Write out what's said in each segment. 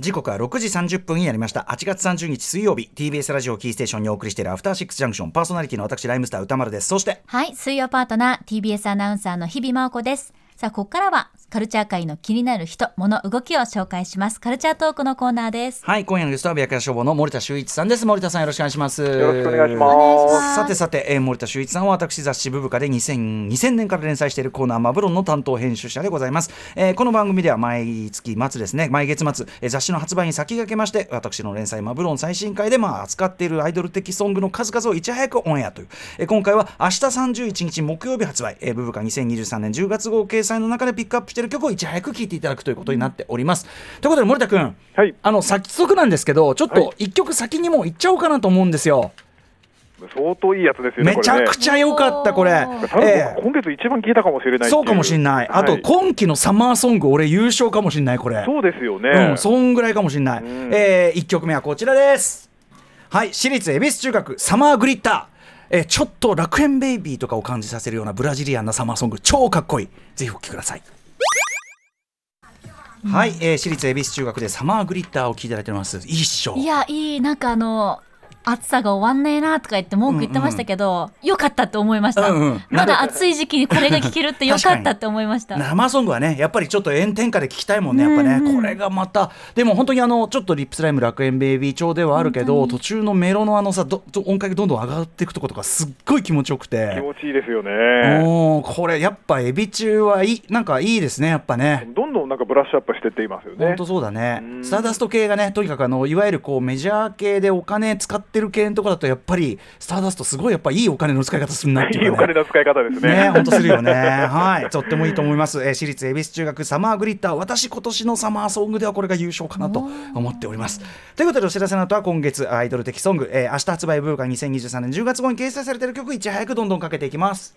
時刻は6時30分になりました。8月30日水曜日。TBS ラジオキーステーションにお送りしているアフターシックスジャンクション。パーソナリティの私ライムスター歌丸です。そしてはい水曜パートナー TBS アナウンサーの日々真央子です。さあここからはカルチャー界の気になる人、物、動きを紹介します。カルチャートークのコーナーです。はい、今夜のゲストは白夜消防の森田修一さんです。森田さんよろしくお願いします。よろしくお願いします。さてさて、えー、森田修一さんは私雑誌ブブカで2000 2000年から連載しているコーナーマブロンの担当編集者でございます。えー、この番組では毎月末ですね、毎月末、えー、雑誌の発売に先駆けまして、私の連載マブロン最新回でまあ扱っているアイドル的ソングの数々をいち早くオンエアという。えー、今回は明日31日木曜日発売、えー、ブブカ2023年10月号掲載の中でピックアップしている曲をいち早く聴いていただくということになっております。ということで森田君、はい、あの早速なんですけどちょっと一曲先にも行っちゃおうかなと思うんですよ。相当いいやつですよね。めちゃくちゃ良かったこれ。えー、今月一番聞いたかもしれないそうかもしれない。あと、今季のサマーソング俺優勝かもしれないこれ。そうですよね。うん、そんぐらいかもしれない。えー、一曲目はこちらです。はい、私立恵比寿中学サマーグリッター。えー、ちょっと楽園ベイビーとかを感じさせるようなブラジリアンなサマーソング超かっこいい。ぜひお聴きください。はい、えー、私立恵比寿中学でサマーグリッターを聞いていただいてます。いいっしょ。いや、いい、なんかあの。暑さが終わんねえなとか言って文句言ってましたけど、うんうん、よかったって思いました、うんうん、まだ暑い時期にこれが聴けるってよかったって思いました。生ソングはねやっぱりちょっと炎天下で聴きたいもんねやっぱね、うんうん、これがまたでも本当にあのちょっとリップスライム楽園ベイビー調ではあるけど途中のメロのあのさど音階がどんどん上がっていくとことかすっごい気持ちよくて。気持ちいいですよね。おこれやっぱエビ中はいいなんかいいですねやっぱね。どんどんなんかブラッシュアップしてっていますよね。本当そうだね。スターダスト系がねとにかくあのいわゆるこうメジャー系でお金使ってる系のところだとやっぱりスターダストすごいやっぱいいお金の使い方するなっていう、ね、いいお金の使い方ですね。ね本当するよね。はい、とってもいいと思います。えー、私立恵比寿中学サマーグリッター、私今年のサマーソングではこれが優勝かなと思っております。ということでお知らせの後は今月アイドル的ソング、えー、明日発売ブーカ2023年10月号に掲載されている曲いち早くどんどんかけていきます。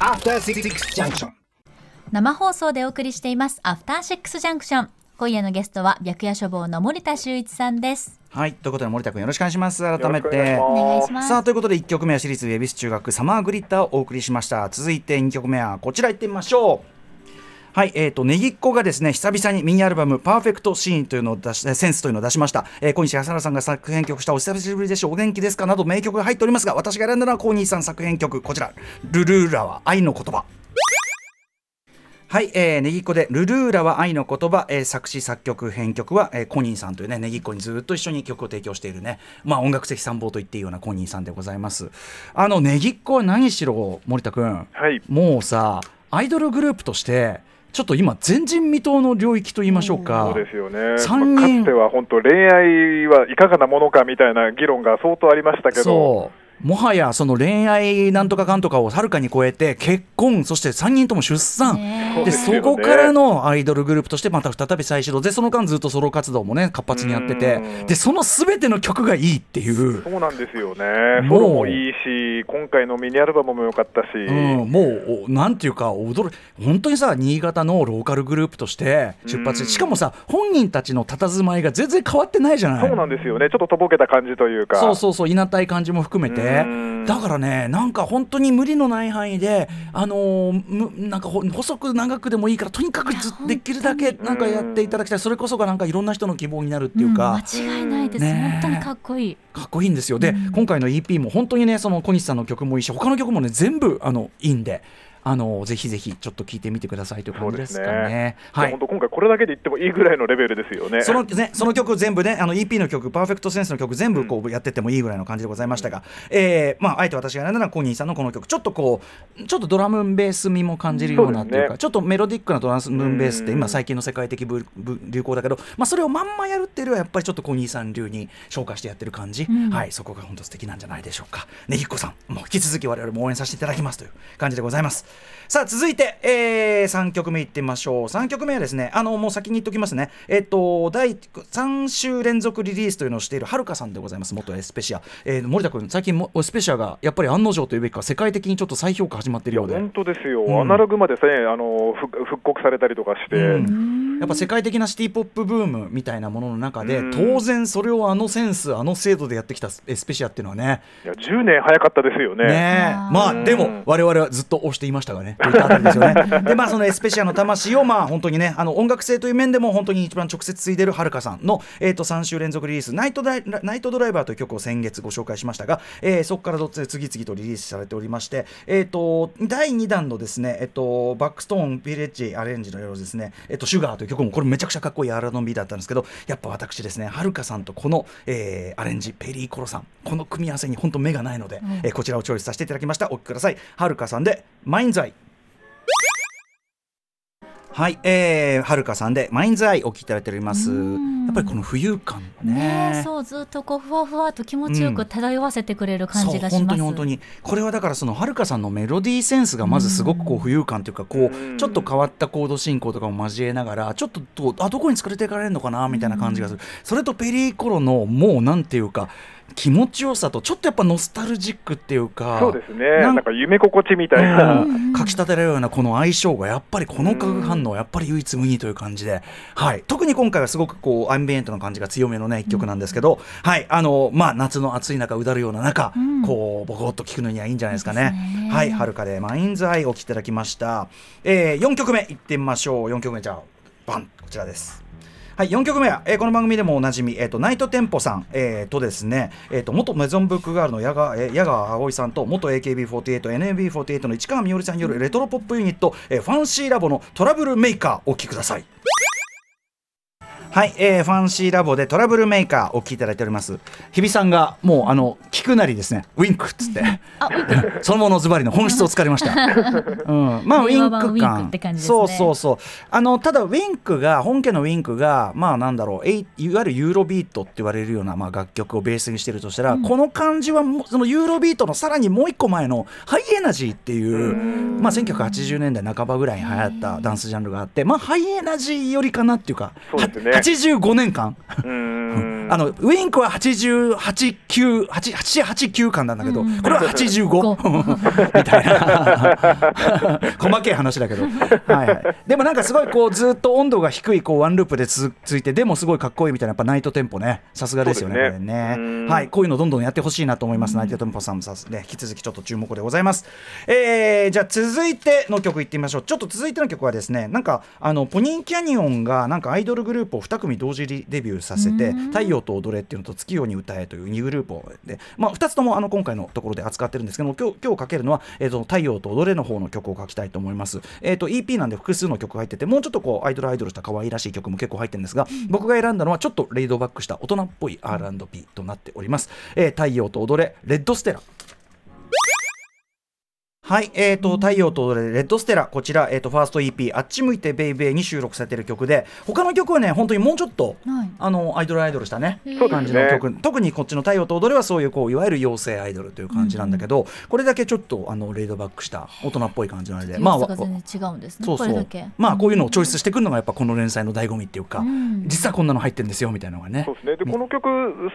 After Six Junction. 生放送でお送りしていますアフターシックスジャンクション今夜のゲストは白夜処方の森田修一さんです。はいということで森田君よろしくお願いします。改めて。お願いします。さあということで1曲目は私立恵比寿中学サマーグリッターをお送りしました。続いて2曲目はこちらいってみましょうはい、えーと、ねぎっこがですね久々にミニアルバム「パーフェクトシーン」というのを出しセンスというのを出しました、えー、小西康原さんが作編曲した「お久しぶりでしょうお元気ですか?」など名曲が入っておりますが私が選んだのは小西さん作編曲こちら「ルルーラは愛の言葉」はい、えー、ねぎっこで「ルルーラは愛の言葉」えー、作詞作曲編曲は、えー、コニーさんというねねぎっこにずっと一緒に曲を提供しているね。まあ音楽的参謀と言っていいようなコニーさんでございます。あのねぎっこは何しろ森田君、はい、もうさアイドルグループとしてちょっと今前人未到の領域と言いましょうか。そうですよね。3人、かつては本当恋愛はいかがなものかみたいな議論が相当ありましたけど。もはやその恋愛なんとかかんとかをはるかに超えて結婚そして3人とも出産。でそこからのアイドルグループとしてまた再び再始動でその間ずっとソロ活動もね活発にやってて。でそのすべての曲がいいっていう。そうなんですよね。ソロもいいし今回のミニアルバムも良かったし、うん、もうなんていうか驚本当にさ新潟のローカルグループとして出発してしかもさ本人たちの佇まいが全然変わってないじゃない。そうなんですよね。ちょっととぼけた感じというか。そうそうそういなたい感じも含めてだからねなんか本当に無理のない範囲であのー、なんか細く長くでもいいからとにかくずできるだけなんかやっていただきたい。それこそがなんかいろんな人の希望になるっていうか、うん、間違いないです、ね、本当にかっこいい。かっこいいんですよ。で、うん、今回の EP も本当にねその小西さんの曲もいいし他の曲もね全部あのいいんであのぜひぜひちょっと聞いてみてくださいという感じですかね。ねはい。本当今回これだけで言ってもいいぐらいのレベルですよね。そのねその曲全部ねあの EP の曲パーフェクトセンスの曲全部こうやっててもいいぐらいの感じでございましたが、うん、えー、まああえて私が選んだのはコニーさんのこの曲ちょっとこうちょっとドラムベース味も感じるようなっていうか、ね、ちょっとメロディックなドラムベースって今最近の世界的流行だけど、まあそれをまんまやるっていうよりはやっぱりちょっとコニーさん流に紹介してやってる感じ、うん、はいそこが本当素敵なんじゃないでしょうか。ねぎっこさんもう引き続き我々も応援させていただきますという感じでございます。さあ続いて、えー、3曲目いってみましょう。3曲目はですねあのもう先に言っときますね。えっと第3週連続リリースというのをしているはるかさんでございます。元エスペシア、えー、森田君最近もエスペシアがやっぱり案の定というべきか世界的にちょっと再評価始まっているようで。本当ですよ、うん。アナログまでさえあの復復刻されたりとかして、うんやっぱ世界的なシティ・ポップブームみたいなものの中で、うん。当然それをあのセンスあの精度でやってきたエスペシアっていうのはね。いや10年早かったですよね。ねまあでも我々はずっと推していましたがねといったあたりですよね。でまあそのエスペシアの魂をまあ本当にねあの音楽性という面でも本当に一番直接継いでるはるかさんの、えー、と3週連続リリースナイトダイ「ナイトドライバー」という曲を先月ご紹介しましたが、えーそこからどっち次々とリリースされておりまして、えー、と第2弾のですね、えっとバックストーンビレッジアレンジのようですね「えっとシュガーという曲もこれめちゃくちゃかっこいい R&B だったんですけどやっぱ私ですねはるかさんとこの、えーアレンジペリーコロさんこの組み合わせに本当目がないので、えーこちらをチョイスさせていただきました。お聴きください。はるかさんでマインズアイはい、えー、はるかさんでマインズアイお聴きいただいております。うん。やっぱりこの浮遊感ね。ねえそうずっとこうふわふわと気持ちよく漂わせてくれる感じがしそう本ます。当に本当に。これはだからそのはるかさんのメロディーセンスがまずすごくこう浮遊感というかこうん。うちょっと変わったコード進行とかも交えながらちょっとどうあどこに疲れていかれるのかなみたいな感じがする。それとペリーコロのもうなんていうか気持ちよさとちょっとやっぱノスタルジックっていうかそうですね、なんなんか夢心地みたいな、うん。かきたてられるようなこの相性がやっぱりこの化学反応やっぱり唯一無二という感じで、はい、特に今回はすごくこうアンビエントな感じが強めのね一曲なんですけど、はい。あのまあ夏の暑い中うだるような中、うん。こうボコッと聴くのにはいいんじゃないですかね。ね。はい、はるかでマインズアイお聴きいただきました。えー、4曲目いってみましょう。4曲目じゃあバン。こちらです。はい、4曲目は、えーこの番組でもおなじみ、えー、とナイトテンポさん、えーとですね、えー、と元メゾンブックガールの矢川,、えー、矢川葵さんと元 AKB48、NMB48 の市川みおりさんによるレトロポップユニット、えーファンシーラボのトラブルメーカーお聴きください。はい、えー、ファンシーラボでトラブルメーカーお聴きいただいております。日比さんがもうあの聞くなりですね、ウィンクっつって、そのものズバリの本質を突かれました。うん、まあウィンク感って感じですね。そうそうそう。あのただウィンクが本家のウィンクがまあなんだろう、えいいわゆるユーロビートって言われるようなまあ楽曲をベースにしてるとしたら、この感じはもうそのユーロビートのさらにもう一個前のハイエナジーっていう、まあ1980年代半ばぐらいに流行ったダンスジャンルがあって、まあハイエナジーよりかなっていうか、そうですね。は85年間。あのウィンクは88、9、8、8、8、9巻なんだけど、これは85 みたいな。細けい話だけど、はいはい、でもなんかすごいこうずっと温度が低いこうワンループで続いてでもすごいかっこいいみたいなやっぱナイトテンポね。さすがですよねね。これね。うん。はい。こういうのどんどんやってほしいなと思います。ナイトテンポさんもさすね引き続きちょっと注目でございます、えーじゃあ続いての曲いってみましょう。ちょっと続いての曲はですねなんかあのポニーキャニオンがなんかアイドルグループを2組同時リデビューさせて「太陽と踊れ」っていうのと「月夜に歌え」という2グループをで、まあ、2つともあの今回のところで扱ってるんですけども今日今日かけるのは、えー、と太陽と踊れの方の曲を書きたいと思います、えー、と EP なんで複数の曲入っててもうちょっとこうアイドルアイドルした可愛らしい曲も結構入ってるんですが僕が選んだのはちょっとレイドバックした大人っぽい R&B となっております、えー太陽と踊れレッドステラはい、えーと、太陽と踊れレッドステラ、こちら、えーと、ファースト EP、あっち向いてベイベーに収録されている曲で、他の曲はね、本当にもうちょっと、はい。あの、アイドルアイドルしたね、感じの曲、特にこっちの太陽と踊れはそういう、こう、いわゆる妖精アイドルという感じなんだけど、これだけちょっと、あの、レイドバックした大人っぽい感じなので、まあ、違うんですね。そうそう。これだけ。まあこういうのをチョイスしてくるのがやっぱこの連載の醍醐味っていうか、うん。実はこんなの入ってるんですよみたいなのがね。そうですね。でこの曲、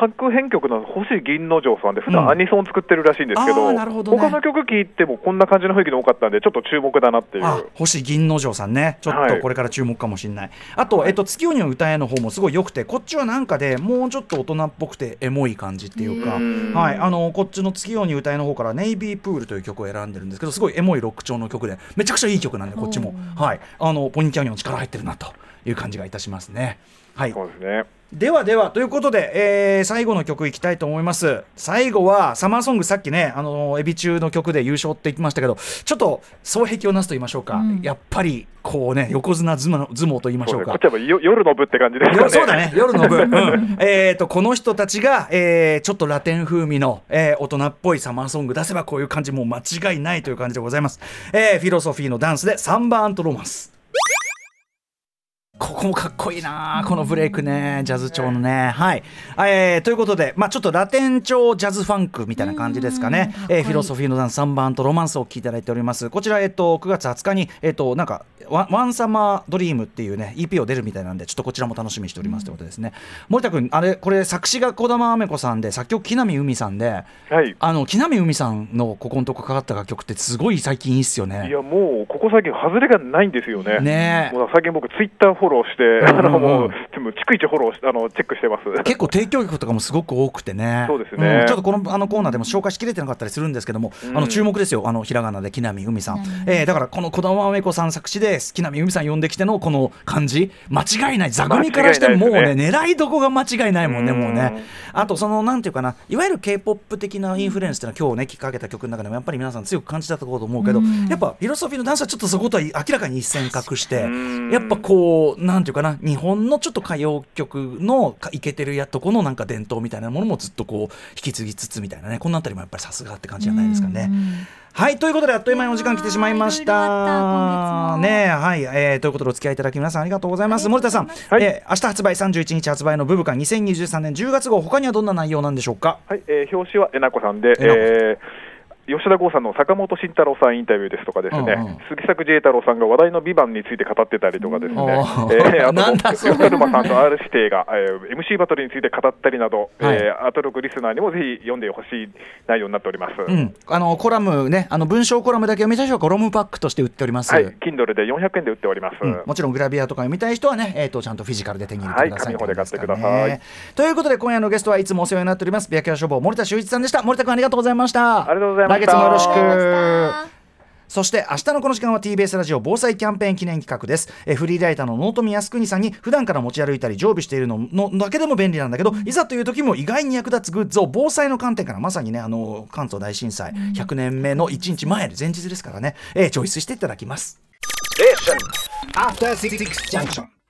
作編曲の星銀之丞さんで、普段うん。アニソン作ってるらしいんですけど、なるほどね。他の曲聴いてもこんな感じの雰囲気の多かったんで、ちょっと注目だなっていう。あ星銀之丞さんね。ちょっとこれから注目かもしれない、あと、えっと、月夜に歌えの方もすごい良くてこっちはなんかでもうちょっと大人っぽくてエモい感じっていうか、うん。はい、あのこっちの月夜に歌えの方から「ネイビープール」という曲を選んでるんですけどすごいエモいロック調の曲でめちゃくちゃいい曲なんでこっちも、はい、あのポニーキャニオン力入ってるなという感じがいたしますね。はい、そうですね。ではではということで、えー最後の曲いきたいと思います。最後はサマーソングさっきねあのエビ中の曲で優勝って言ってましたけどちょっと双璧をなすと言いましょうか、うん。やっぱりこうね横綱相撲相撲と言いましょうか。そうね。こっちはもうよ夜の部って感じですよね。よそうだね。夜の部、うん。えー、とこの人たちが、えーちょっとラテン風味の、えー大人っぽいサマーソング出せばこういう感じもう間違いないという感じでございます、えーフィロソフィーのダンスでサンバーントロマンスここもかっこいいなこのブレイクねジャズ調のね。はい、えーということでまあちょっとラテン調ジャズファンクみたいな感じですかね。えーフィロソフィーのダンス3番とロマンスをお聴きいただいております。こちらえっと9月20日にえっとなんかワワンサマードリームっていうね EP を出るみたいなんでちょっとこちらも楽しみにしておりますということですね。森田君あれこれ作詞が児玉雨子さんで作曲木南海さんではい。あの木南海さんのここのとこかかった楽曲ってすごい最近いいっすよね。いや、もう、ここ最近、外れがないんですよね。ね。えもう最近僕、ツイッターフォローして、あの、もう、でも逐一フォローし、あの、チェックしてます。結構提供曲とかもすごく多くてね。そうですねん。ちょっとこのあのコーナーでも紹介しきれてなかったりするんですけども、うんあの注目ですよ。あのひらがなで木南海さん、えーだからこの児玉梅子さん作詞で木南海さん呼んできてのこの感じ間違いない。座組からしてもうね間違いない狙いどこが間違いないもんねうんもうね。あとそのなんていうかな。いわゆる k p o p 的なインフルエンスっていうのは今日ねきっかけた曲の中でもやっぱり皆さん強く感じたところと思うけど、うんやっぱフィロソフィーのダンスはちょっとそことは明らかに一線画してうんやっぱこうなんていうかな日本のちょっと歌謡曲のかイケてるやっとこのなんか伝統みたいなものもずっとこう引き継ぎつつみたいなねこのあたりもやっぱりさすがって感じじゃないですかね。うんはいということであっという間にお時間来てしまいました。ねはい、えーということでお付き合いいただき皆さんありがとうございます。森田さん、はいえー明日発売31日発売のブブカ2023年10月号他にはどんな内容なんでしょうか？はい、えー表紙はえなこさんで、えなこえー吉田剛さんの坂本慎太郎さんインタビューですとかですね、うんうん。杉作 J 太郎さんが話題の美版について語ってたりとかですね、うん。えーあと吉田沼さんと R 指定が、えー MC バトルについて語ったりなど、はい。えーアトロクリスナーにもぜひ読んでほしい内容になっております。うん、あのコラムねあの文章コラムだけ読みたい人はコラムパックとして売っております。はい、Kindle で400円で売っております。うん。もちろんグラビアとか読みたい人はね、えー、とちゃんとフィジカルで手に入れてください、はい。で買ってください。ということで今夜のゲストはいつもお世話になっております。ビアキャラ消防森田修一さんでした。森田君ありがとうございました。ありがとうございました来月もよろしく。ましたそして明日のこの時間は TBS ラジオ防災キャンペーン記念企画です。えフリーライターの納富靖国さんに普段から持ち歩いたり常備しているののだけでも便利なんだけどいざという時も意外に役立つグッズを防災の観点からまさにねあの関東大震災100年目の1日前前日ですからね、えーチョイスしていただきます。After Six Junction.